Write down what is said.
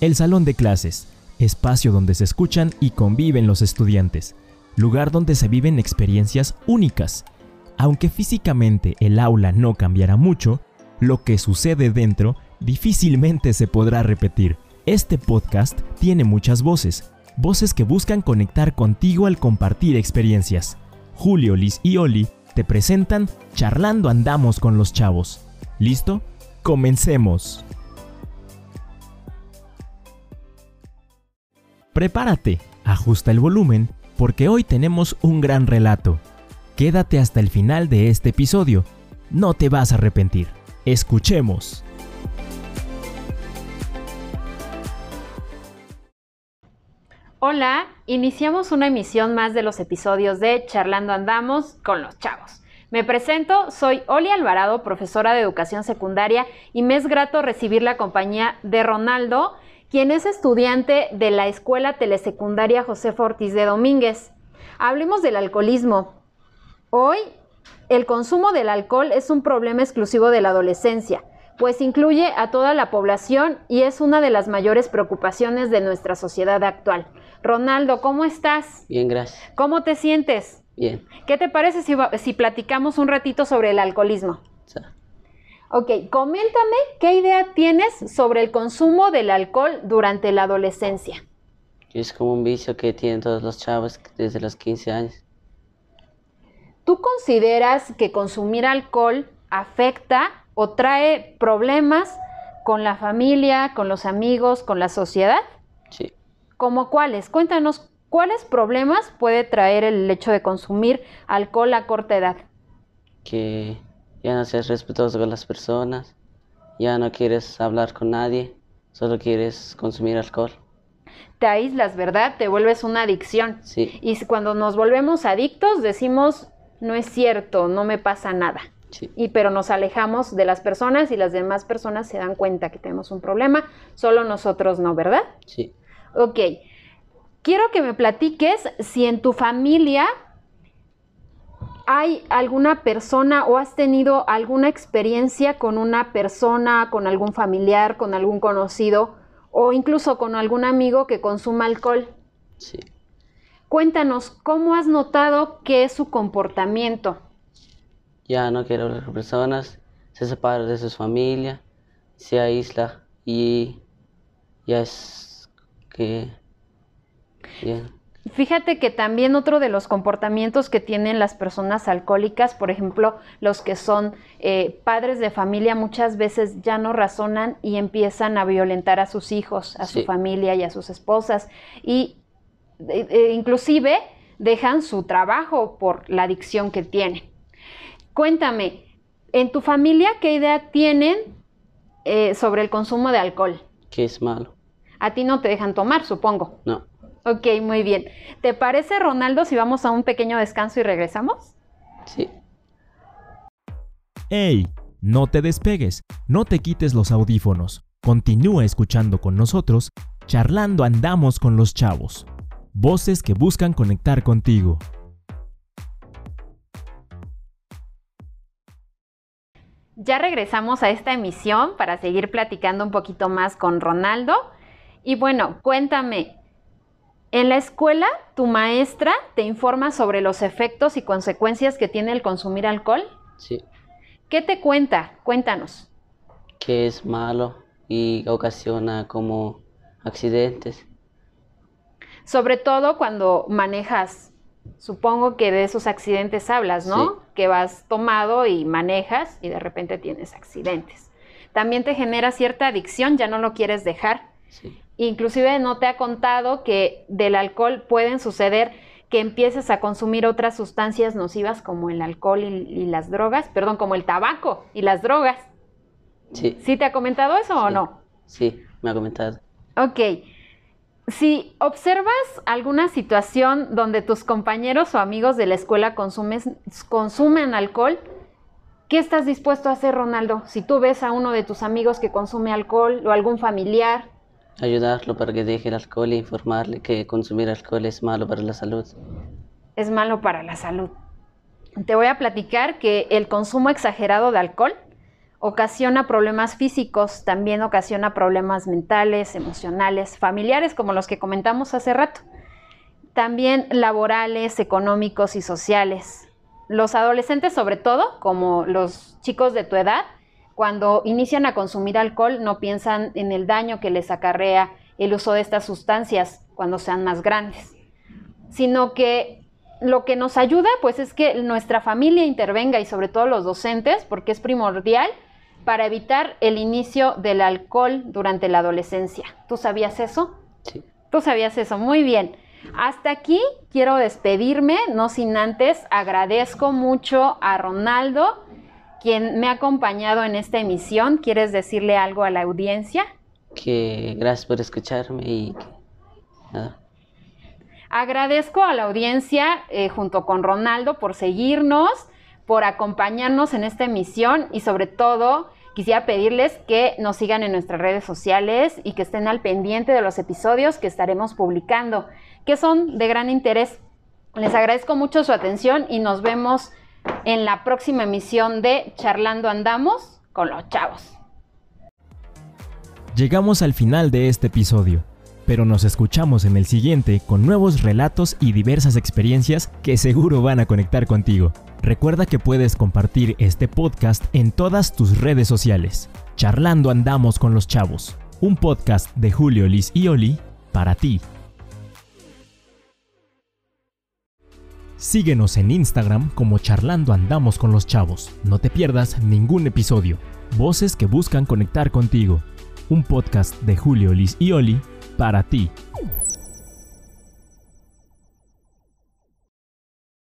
El salón de clases, espacio donde se escuchan y conviven los estudiantes, lugar donde se viven experiencias únicas. Aunque físicamente el aula no cambiará mucho, lo que sucede dentro difícilmente se podrá repetir. Este podcast tiene muchas voces, voces que buscan conectar contigo al compartir experiencias. Julio, Liz y Oli te presentan Charlando Andamos con los Chavos. ¿Listo? Comencemos. Prepárate, ajusta el volumen, porque hoy tenemos un gran relato. Quédate hasta el final de este episodio. No te vas a arrepentir. Escuchemos. Hola, iniciamos una emisión más de los episodios de Charlando Andamos con los Chavos. Me presento, soy Oli Alvarado, profesora de educación secundaria, y me es grato recibir la compañía de Ronaldo, quien es estudiante de la Escuela Telesecundaria José Ortiz de Domínguez. Hablemos del alcoholismo. Hoy, el consumo del alcohol es un problema exclusivo de la adolescencia, pues incluye a toda la población y es una de las mayores preocupaciones de nuestra sociedad actual. Ronaldo, ¿cómo estás? Bien, gracias. ¿Cómo te sientes? Bien. ¿Qué te parece si, si platicamos un ratito sobre el alcoholismo? Sí. Ok, coméntame qué idea tienes sobre el consumo del alcohol durante la adolescencia. Es como un vicio que tienen todos los chavos desde los 15 años. ¿Tú consideras que consumir alcohol afecta o trae problemas con la familia, con los amigos, con la sociedad? Sí. ¿Cómo cuáles? Cuéntanos, ¿cuáles problemas puede traer el hecho de consumir alcohol a corta edad? Que ya no seas respetuoso con las personas, ya no quieres hablar con nadie, solo quieres consumir alcohol. Te aíslas, ¿verdad? Te vuelves una adicción. Sí. Y cuando nos volvemos adictos decimos, no es cierto, no me pasa nada. Sí. Y pero nos alejamos de las personas y las demás personas se dan cuenta que tenemos un problema, solo nosotros no, ¿verdad? Sí. Ok. Quiero que me platiques si en tu familia hay alguna persona o has tenido alguna experiencia con una persona, con algún familiar, con algún conocido o incluso con algún amigo que consuma alcohol. Sí. Cuéntanos, ¿cómo has notado que es su comportamiento? Ya no quiere hablar con personas, se separa de su familia, se aísla y ya es que... ya. Fíjate que también otro de los comportamientos que tienen las personas alcohólicas, por ejemplo, los que son eh, padres de familia, muchas veces ya no razonan y empiezan a violentar a sus hijos, a su familia y a sus esposas. Y eh, eh, inclusive dejan su trabajo por la adicción que tienen. Cuéntame, ¿en tu familia qué idea tienen eh, sobre el consumo de alcohol? que es malo. A ti no te dejan tomar, supongo. No. Ok, muy bien. ¿Te parece, Ronaldo, si vamos a un pequeño descanso y regresamos? Sí. ¡Ey! No te despegues, no te quites los audífonos. Continúa escuchando con nosotros, charlando andamos con los chavos. Voces que buscan conectar contigo. Ya regresamos a esta emisión para seguir platicando un poquito más con Ronaldo. Y bueno, cuéntame, en la escuela tu maestra te informa sobre los efectos y consecuencias que tiene el consumir alcohol. Sí. ¿Qué te cuenta? Cuéntanos. Que es malo y ocasiona como accidentes. Sobre todo cuando manejas, supongo que de esos accidentes hablas, ¿no? Sí. Que vas tomado y manejas y de repente tienes accidentes. También te genera cierta adicción, ya no lo quieres dejar. Sí. Inclusive no te ha contado que del alcohol pueden suceder que empieces a consumir otras sustancias nocivas como el alcohol y, y las drogas, perdón, como el tabaco y las drogas. Sí. ¿Sí te ha comentado eso o no? Sí, me ha comentado. Ok. Si observas alguna situación donde tus compañeros o amigos de la escuela consumes- consumen alcohol, ¿qué estás dispuesto a hacer, Ronaldo? Si tú ves a uno de tus amigos que consume alcohol o algún familiar, Ayudarlo para que deje el alcohol e informarle que consumir alcohol es malo para la salud. es malo para la salud. Te voy a platicar que el consumo exagerado de alcohol ocasiona problemas físicos, también ocasiona problemas mentales, emocionales, familiares, como los que comentamos hace rato. También laborales, económicos y sociales. Los adolescentes, sobre todo, como los chicos de tu edad, cuando inician a consumir alcohol no piensan en el daño que les acarrea el uso de estas sustancias cuando sean más grandes, sino que lo que nos ayuda pues es que nuestra familia intervenga y sobre todo los docentes, porque es primordial para evitar el inicio del alcohol durante la adolescencia. ¿Tú sabías eso? Sí. Tú sabías eso, muy bien. Hasta aquí quiero despedirme, no sin antes agradezco mucho a Ronaldo, quien me ha acompañado en esta emisión. ¿Quieres decirle algo a la audiencia? Que gracias por escucharme y que nada. Agradezco a la audiencia eh, junto con Ronaldo por seguirnos, por acompañarnos en esta emisión y sobre todo quisiera pedirles que nos sigan en nuestras redes sociales y que estén al pendiente de los episodios que estaremos publicando, que son de gran interés. Les agradezco mucho su atención y nos vemos en la próxima emisión de Charlando Andamos con los chavos. Llegamos al final de este episodio, pero nos escuchamos en el siguiente con nuevos relatos y diversas experiencias que seguro van a conectar contigo. Recuerda que puedes compartir este podcast en todas tus redes sociales. Charlando Andamos con los Chavos, un podcast de Julio, Liz y Oli para ti. Síguenos en Instagram como Charlando Andamos con los Chavos. No te pierdas ningún episodio. Voces que buscan conectar contigo. Un podcast de Julio, Liz y Oli para ti.